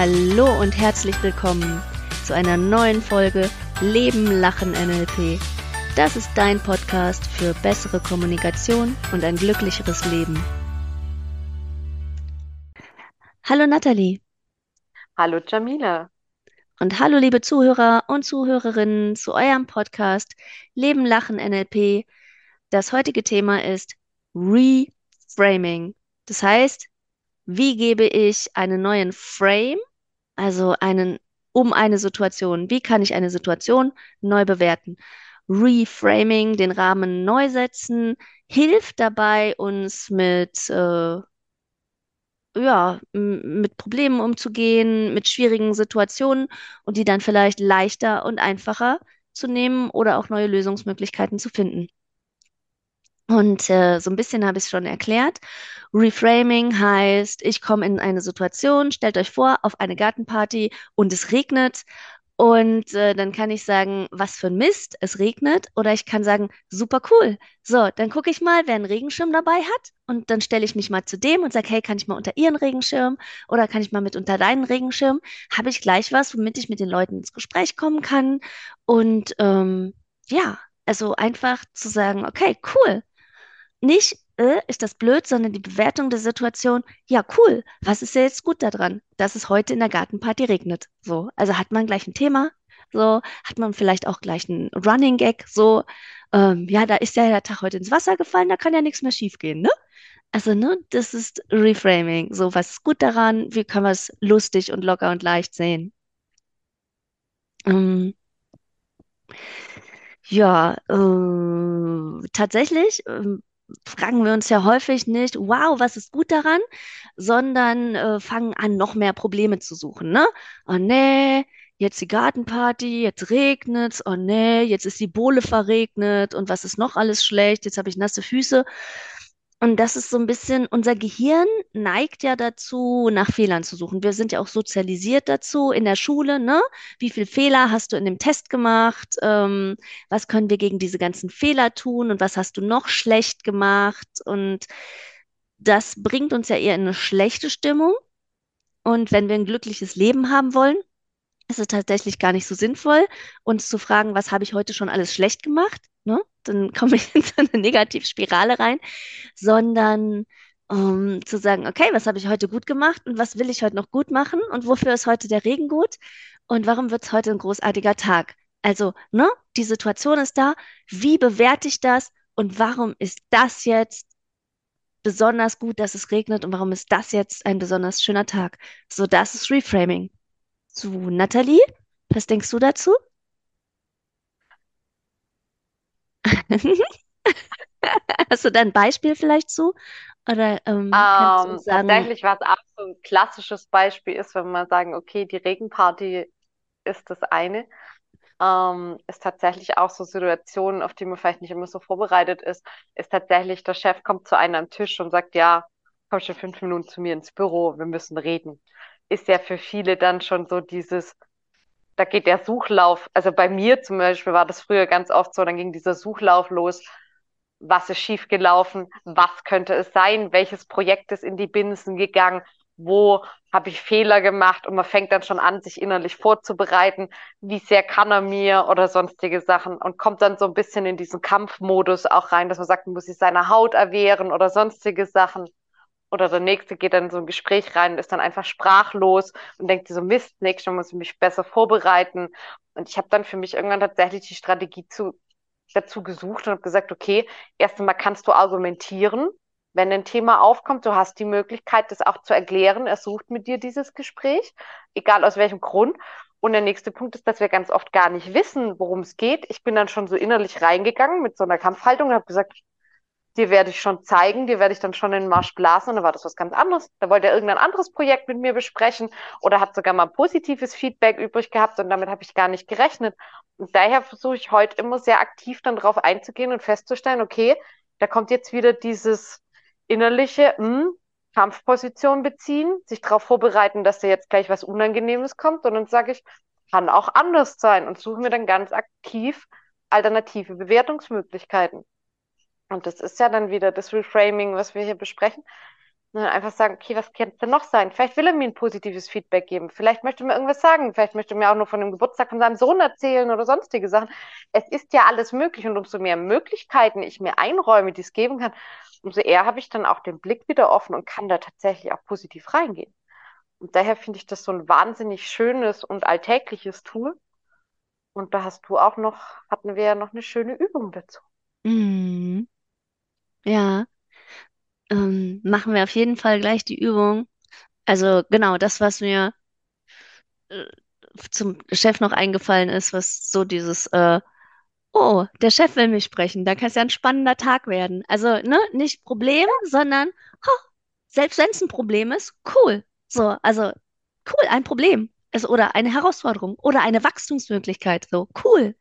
Hallo und herzlich willkommen zu einer neuen Folge Leben, Lachen, NLP. Das ist dein Podcast für bessere Kommunikation und ein glücklicheres Leben. Hallo Nathalie. Hallo Jamila. Und hallo liebe Zuhörer und Zuhörerinnen zu eurem Podcast Leben, Lachen, NLP. Das heutige Thema ist Reframing. Das heißt, wie gebe ich einen neuen Frame, also einen um eine Situation, wie kann ich eine Situation neu bewerten? Reframing, den Rahmen neu setzen, hilft dabei, uns mit, äh, ja, mit Problemen umzugehen, mit schwierigen Situationen und die dann vielleicht leichter und einfacher zu nehmen oder auch neue Lösungsmöglichkeiten zu finden. Und äh, so ein bisschen habe ich es schon erklärt. Reframing heißt, ich komme in eine Situation, stellt euch vor, auf eine Gartenparty und es regnet. Und äh, dann kann ich sagen, was für ein Mist, es regnet. Oder ich kann sagen, super cool. So, dann gucke ich mal, wer einen Regenschirm dabei hat. Und dann stelle ich mich mal zu dem und sage, hey, kann ich mal unter ihren Regenschirm oder kann ich mal mit unter deinen Regenschirm? Habe ich gleich was, womit ich mit den Leuten ins Gespräch kommen kann. Und ähm, ja, also einfach zu sagen, okay, cool nicht, äh, ist das blöd, sondern die Bewertung der Situation, ja, cool, was ist ja jetzt gut daran, dass es heute in der Gartenparty regnet? So, also hat man gleich ein Thema, so, hat man vielleicht auch gleich einen Running Gag, so, ähm, ja, da ist ja der Tag heute ins Wasser gefallen, da kann ja nichts mehr schiefgehen, ne? Also, ne, das ist Reframing. So, was ist gut daran? Wie können wir es lustig und locker und leicht sehen? Ähm, ja, äh, tatsächlich, ähm, fragen wir uns ja häufig nicht, wow, was ist gut daran, sondern äh, fangen an, noch mehr Probleme zu suchen. Ne? Oh nee, jetzt die Gartenparty, jetzt regnet's, oh nee, jetzt ist die Bohle verregnet und was ist noch alles schlecht, jetzt habe ich nasse Füße. Und das ist so ein bisschen, unser Gehirn neigt ja dazu, nach Fehlern zu suchen. Wir sind ja auch sozialisiert dazu in der Schule, ne? Wie viele Fehler hast du in dem Test gemacht? Ähm, was können wir gegen diese ganzen Fehler tun? Und was hast du noch schlecht gemacht? Und das bringt uns ja eher in eine schlechte Stimmung. Und wenn wir ein glückliches Leben haben wollen, ist es tatsächlich gar nicht so sinnvoll, uns zu fragen, was habe ich heute schon alles schlecht gemacht? Dann komme ich in so eine Negativspirale rein, sondern um ähm, zu sagen, okay, was habe ich heute gut gemacht und was will ich heute noch gut machen und wofür ist heute der Regen gut und warum wird es heute ein großartiger Tag? Also, ne, die Situation ist da, wie bewerte ich das und warum ist das jetzt besonders gut, dass es regnet und warum ist das jetzt ein besonders schöner Tag? So, das ist Reframing. So, Nathalie, was denkst du dazu? Hast du da ein Beispiel vielleicht zu? Oder ähm, kannst du Ähm, sagen, tatsächlich, was auch so ein klassisches Beispiel ist, wenn wir sagen, okay, die Regenparty ist das eine, ähm, ist tatsächlich auch so Situationen, auf die man vielleicht nicht immer so vorbereitet ist, ist tatsächlich, der Chef kommt zu einem am Tisch und sagt, ja, komm schon fünf Minuten zu mir ins Büro, wir müssen reden. Ist ja für viele dann schon so dieses, da geht der Suchlauf, also bei mir zum Beispiel war das früher ganz oft so, dann ging dieser Suchlauf los, was ist schiefgelaufen, was könnte es sein, welches Projekt ist in die Binsen gegangen, wo habe ich Fehler gemacht? Und man fängt dann schon an, sich innerlich vorzubereiten, wie sehr kann er mir? Oder sonstige Sachen. Und kommt dann so ein bisschen in diesen Kampfmodus auch rein, dass man sagt, man muss sich seiner Haut erwehren oder sonstige Sachen. Oder der Nächste geht dann in so ein Gespräch rein und ist dann einfach sprachlos und denkt so, Mist, nächstes Mal muss ich mich besser vorbereiten. Und ich habe dann für mich irgendwann tatsächlich die Strategie zu, dazu gesucht und habe gesagt, okay, erst einmal kannst du argumentieren, wenn ein Thema aufkommt, du hast die Möglichkeit, das auch zu erklären. Er sucht mit dir dieses Gespräch, egal aus welchem Grund. Und der nächste Punkt ist, dass wir ganz oft gar nicht wissen, worum es geht. Ich bin dann schon so innerlich reingegangen mit so einer Kampfhaltung und habe gesagt, dir werde ich schon zeigen, dir werde ich dann schon in den Marsch blasen. Und dann war das was ganz anderes. Da wollte er irgendein anderes Projekt mit mir besprechen oder hat sogar mal positives Feedback übrig gehabt und damit habe ich gar nicht gerechnet. Und daher versuche ich heute immer sehr aktiv dann drauf einzugehen und festzustellen, okay, da kommt jetzt wieder dieses innerliche mh, hm, Kampfposition beziehen, sich darauf vorbereiten, dass da jetzt gleich was Unangenehmes kommt. Und dann sage ich, kann auch anders sein und suche mir dann ganz aktiv alternative Bewertungsmöglichkeiten. Und das ist ja dann wieder das Reframing, was wir hier besprechen. Und dann einfach sagen, okay, was könnte denn noch sein? Vielleicht will er mir ein positives Feedback geben. Vielleicht möchte er mir irgendwas sagen. Vielleicht möchte er mir auch nur von dem Geburtstag von seinem Sohn erzählen oder sonstige Sachen. Es ist ja alles möglich. Und umso mehr Möglichkeiten ich mir einräume, die es geben kann, umso eher habe ich dann auch den Blick wieder offen und kann da tatsächlich auch positiv reingehen. Und daher finde ich das so ein wahnsinnig schönes und alltägliches Tool. Und da hast du auch noch, hatten wir ja noch eine schöne Übung dazu. Mhm. Ja, ähm, machen wir auf jeden Fall gleich die Übung. Also genau das, was mir äh, zum Chef noch eingefallen ist, was so dieses, äh, oh, der Chef will mich sprechen, da kann es ja ein spannender Tag werden. Also, ne, nicht Problem, sondern, ho, selbst wenn es ein Problem ist, cool. So, also, cool, ein Problem. Also, oder eine Herausforderung oder eine Wachstumsmöglichkeit. So, cool.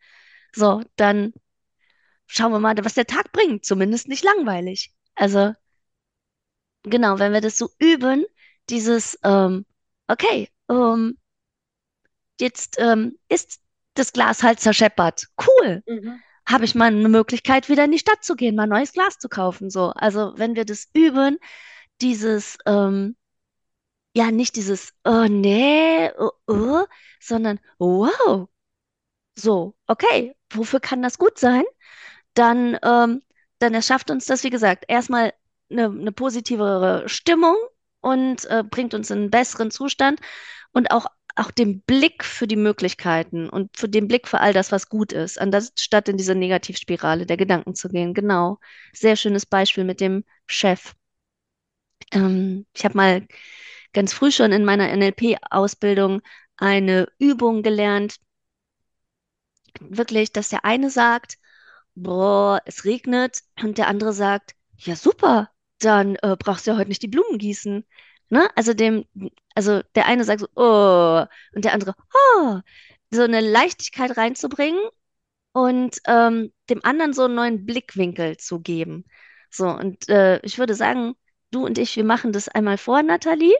So, dann schauen wir mal, was der Tag bringt. Zumindest nicht langweilig. Also, genau, wenn wir das so üben, dieses, ähm, okay, ähm, jetzt ähm, ist das Glas halt zerscheppert. Cool. Mhm. Habe ich mal eine Möglichkeit, wieder in die Stadt zu gehen, mal neues Glas zu kaufen. So, also wenn wir das üben, dieses, ähm, ja, nicht dieses, oh nee, oh, oh, sondern wow, so, okay, wofür kann das gut sein? Dann, ähm, dann erschafft uns das, wie gesagt, erstmal eine, eine positivere Stimmung und äh, bringt uns in einen besseren Zustand und auch, auch den Blick für die Möglichkeiten und für den Blick für all das, was gut ist, anstatt in diese Negativspirale der Gedanken zu gehen. Genau. Sehr schönes Beispiel mit dem Chef. Ähm, ich habe mal ganz früh schon in meiner NLP-Ausbildung eine Übung gelernt, wirklich, dass der eine sagt, boah, es regnet und der andere sagt, ja super, dann äh, brauchst du ja heute nicht die Blumen gießen. Ne? Also dem, also der eine sagt so, oh, und der andere, oh, so eine Leichtigkeit reinzubringen und ähm, dem anderen so einen neuen Blickwinkel zu geben. So, und äh, ich würde sagen, du und ich, wir machen das einmal vor, Nathalie.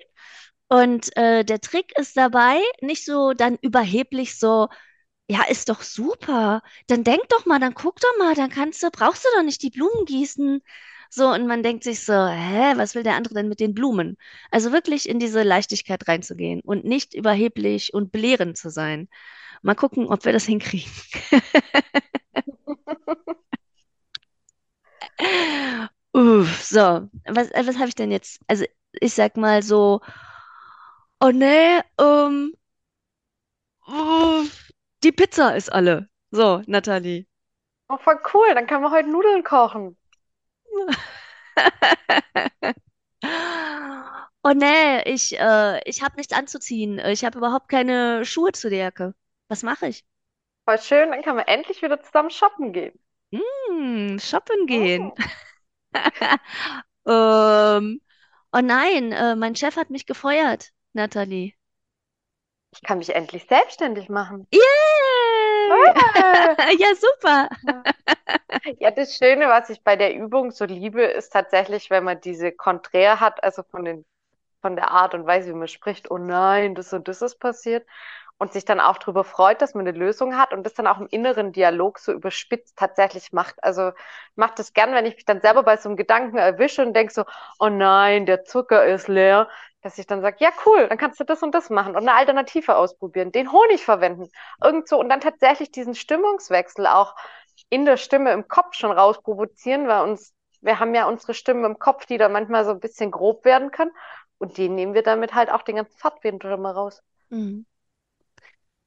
Und äh, der Trick ist dabei, nicht so dann überheblich so, ja, ist doch super. Dann denk doch mal, dann guck doch mal, dann kannst du, brauchst du doch nicht die Blumen gießen. So, und man denkt sich so, hä, was will der andere denn mit den Blumen? Also wirklich in diese Leichtigkeit reinzugehen und nicht überheblich und belehrend zu sein. Mal gucken, ob wir das hinkriegen. Uff, so, was, äh, was habe ich denn jetzt? Also, ich sag mal so, oh nee, ähm, uff, die Pizza ist alle. So, Nathalie. Oh, voll cool. Dann können wir heute Nudeln kochen. Oh nee, ich, äh, ich habe nichts anzuziehen. Ich habe überhaupt keine Schuhe zu der Jacke. Was mache ich? Voll schön. Dann können wir endlich wieder zusammen shoppen gehen. Hm, shoppen gehen. Oh. Ähm, oh nein, äh, mein Chef hat mich gefeuert, Nathalie. Ich kann mich endlich selbstständig machen. Yay! Ja, super. Ja, das Schöne, was ich bei der Übung so liebe, ist tatsächlich, wenn man diese Konträr hat, also von den, von der Art und Weise, wie man spricht, oh nein, das und das ist passiert, und sich dann auch darüber freut, dass man eine Lösung hat und das dann auch im inneren Dialog so überspitzt tatsächlich macht. Also ich mache das gern, wenn ich mich dann selber bei so einem Gedanken erwische und denke so, oh nein, der Zucker ist leer, dass ich dann sage, ja cool, dann kannst du das und das machen und eine Alternative ausprobieren, den Honig verwenden, irgend so und dann tatsächlich diesen Stimmungswechsel auch in der Stimme im Kopf schon rausprovozieren, weil uns, wir haben ja unsere Stimme im Kopf, die da manchmal so ein bisschen grob werden kann und die nehmen wir damit halt auch den ganzen Fahrtwind mal raus. Mhm.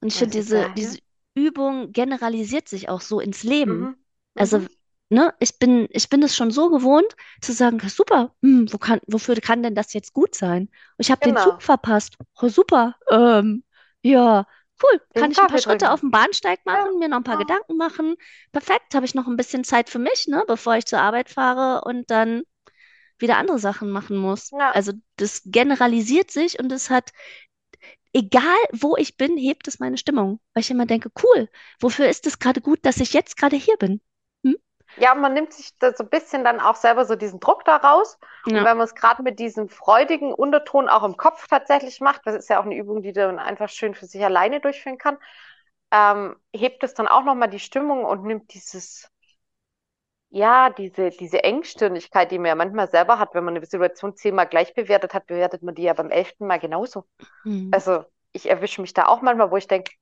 Und ich finde, Also diese, daher. diese Übung generalisiert sich auch so ins Leben. Mhm. Also, Mhm. ne, ich bin, ich bin es schon so gewohnt, zu sagen, "Ja, super, hm, wo kann, wofür kann denn das jetzt gut sein? Ich habe den Zug Genau. verpasst. Oh, super. Ähm, ja, cool. Kann Den ich ein paar Kaffee Schritte auf trinken. dem Bahnsteig Ja. machen, mir noch ein paar Ja. Gedanken machen. Perfekt, habe ich noch ein bisschen Zeit für mich, ne, bevor ich zur Arbeit fahre und dann wieder andere Sachen machen muss. Ja. Also das generalisiert sich und es hat egal wo ich bin, hebt es meine Stimmung. Weil ich immer denke, cool, wofür ist es gerade gut, dass ich jetzt gerade hier bin? Hm? Ja, man nimmt sich da so ein bisschen dann auch selber so diesen Druck da raus. Und Ja. wenn man es gerade mit diesem freudigen Unterton auch im Kopf tatsächlich macht, das ist ja auch eine Übung, die man einfach schön für sich alleine durchführen kann, ähm, hebt es dann auch nochmal die Stimmung und nimmt dieses ja, diese, diese Engstirnigkeit, die man ja manchmal selber hat, wenn man eine Situation zehnmal gleich bewertet hat, bewertet man die ja beim elften Mal genauso. Mhm. Also ich erwische mich da auch manchmal, wo ich denke,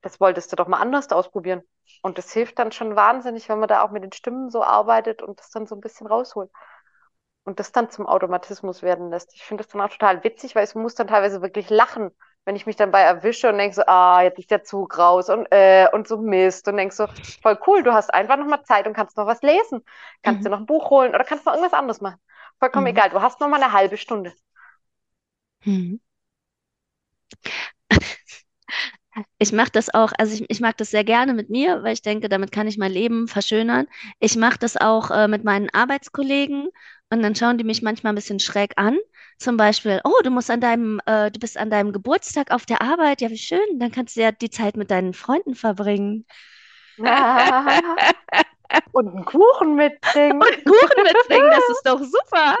das wolltest du doch mal anders ausprobieren. Und das hilft dann schon wahnsinnig, wenn man da auch mit den Stimmen so arbeitet und das dann so ein bisschen rausholt. Und das dann zum Automatismus werden lässt. Ich finde das dann auch total witzig, weil ich muss dann teilweise wirklich lachen, wenn ich mich dann bei erwische und denke so, ah, jetzt ist der Zug raus und, äh, und so Mist. Und denk so, voll cool, du hast einfach noch mal Zeit und kannst noch was lesen. Kannst dir Mhm. noch ein Buch holen oder kannst noch irgendwas anderes machen. Vollkommen Mhm. egal, du hast noch mal eine halbe Stunde. Mhm. Ich mache das auch, also ich, ich mag das sehr gerne mit mir, weil ich denke, damit kann ich mein Leben verschönern. Ich mache das auch äh, mit meinen Arbeitskollegen und dann schauen die mich manchmal ein bisschen schräg an. Zum Beispiel, oh, du musst an deinem, äh, du bist an deinem Geburtstag auf der Arbeit, ja, wie schön, dann kannst du ja die Zeit mit deinen Freunden verbringen Und einen Kuchen mitbringen. und Kuchen mitbringen, das ist doch super.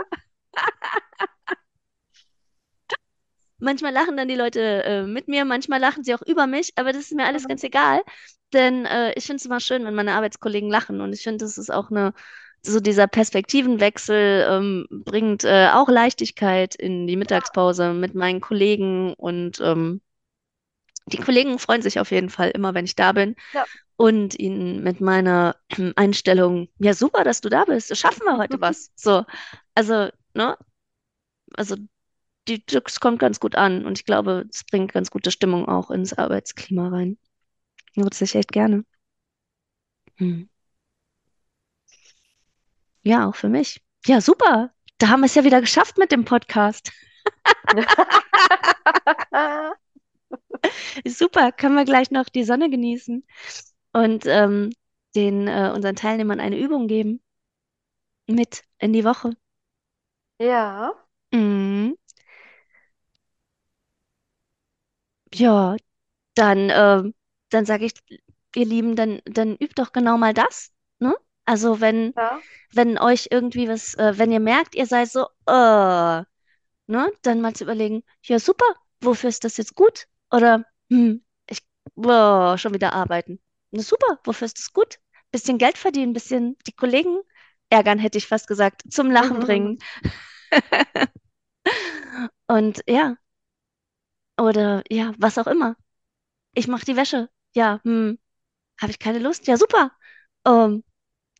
Manchmal lachen dann die Leute äh, mit mir, manchmal lachen sie auch über mich, aber das ist mir alles ganz egal, denn äh, ich finde es immer schön, wenn meine Arbeitskollegen lachen und ich finde, das ist auch eine, so dieser Perspektivenwechsel ähm, bringt äh, auch Leichtigkeit in die Mittagspause mit meinen Kollegen und ähm, die Kollegen freuen sich auf jeden Fall immer, wenn ich da bin Ja. und ihnen mit meiner Einstellung, ja super, dass du da bist, schaffen wir heute was. So, also, ne, also die, das kommt ganz gut an und ich glaube, es bringt ganz gute Stimmung auch ins Arbeitsklima rein. Nutze ich echt gerne. Hm. Ja, auch für mich. Ja, super. Da haben wir es ja wieder geschafft mit dem Podcast. Super, können wir gleich noch die Sonne genießen und ähm, den äh, unseren Teilnehmern eine Übung geben mit in die Woche. Ja, Mhm. Ja, dann, ähm, dann sage ich, ihr Lieben, dann, dann übt doch genau mal das? Also wenn, ja. wenn euch irgendwie was, äh, wenn ihr merkt, ihr seid so, äh, ne, dann mal zu überlegen, ja super, wofür ist das jetzt gut? Oder, hm, ich, boah, schon wieder arbeiten. Na super, wofür ist das gut? Bisschen Geld verdienen, bisschen die Kollegen ärgern, hätte ich fast gesagt, zum Lachen bringen. Und ja, oder ja, was auch immer. Ich mache die Wäsche. Ja, hm, habe ich keine Lust? Ja, super. Ähm,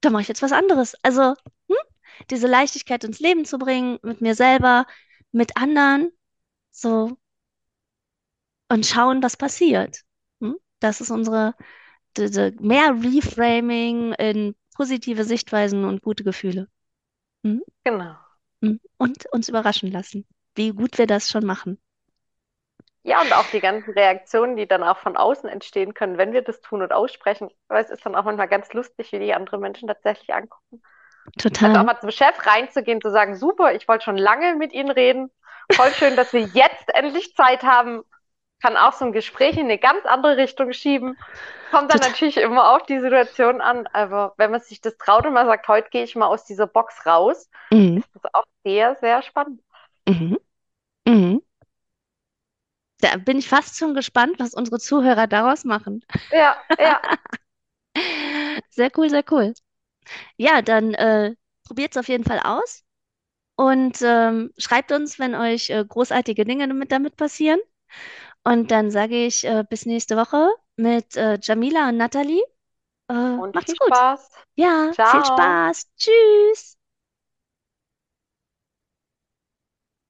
dann mache ich jetzt was anderes. Also, hm, diese Leichtigkeit ins Leben zu bringen, mit mir selber, mit anderen, so und schauen, was passiert. Hm? Das ist unsere, diese, mehr Reframing in positive Sichtweisen und gute Gefühle. Hm? Genau. Hm? Und uns überraschen lassen, wie gut wir das schon machen. Ja, und auch die ganzen Reaktionen, die dann auch von außen entstehen können, wenn wir das tun und aussprechen. Weil es ist dann auch manchmal ganz lustig, wie die anderen Menschen tatsächlich angucken. Also auch Total. mal zum Chef reinzugehen, zu sagen, super, ich wollte schon lange mit Ihnen reden. Voll schön, dass wir jetzt endlich Zeit haben. Kann auch so ein Gespräch in eine ganz andere Richtung schieben. Kommt dann Total. natürlich immer auf die Situation an. Aber wenn man sich das traut und mal sagt, heute gehe ich mal aus dieser Box raus, Mhm. ist das auch sehr, sehr spannend. Mhm. Mhm. Da bin ich fast schon gespannt, was unsere Zuhörer daraus machen. Ja, ja. Sehr cool, sehr cool. Ja, dann äh, probiert es auf jeden Fall aus und ähm, schreibt uns, wenn euch äh, großartige Dinge damit, damit passieren. Und dann sage ich äh, bis nächste Woche mit äh, Jamila und Nathalie. Äh, Und macht's viel gut. Spaß. Ja, viel Ciao. Spaß. Tschüss.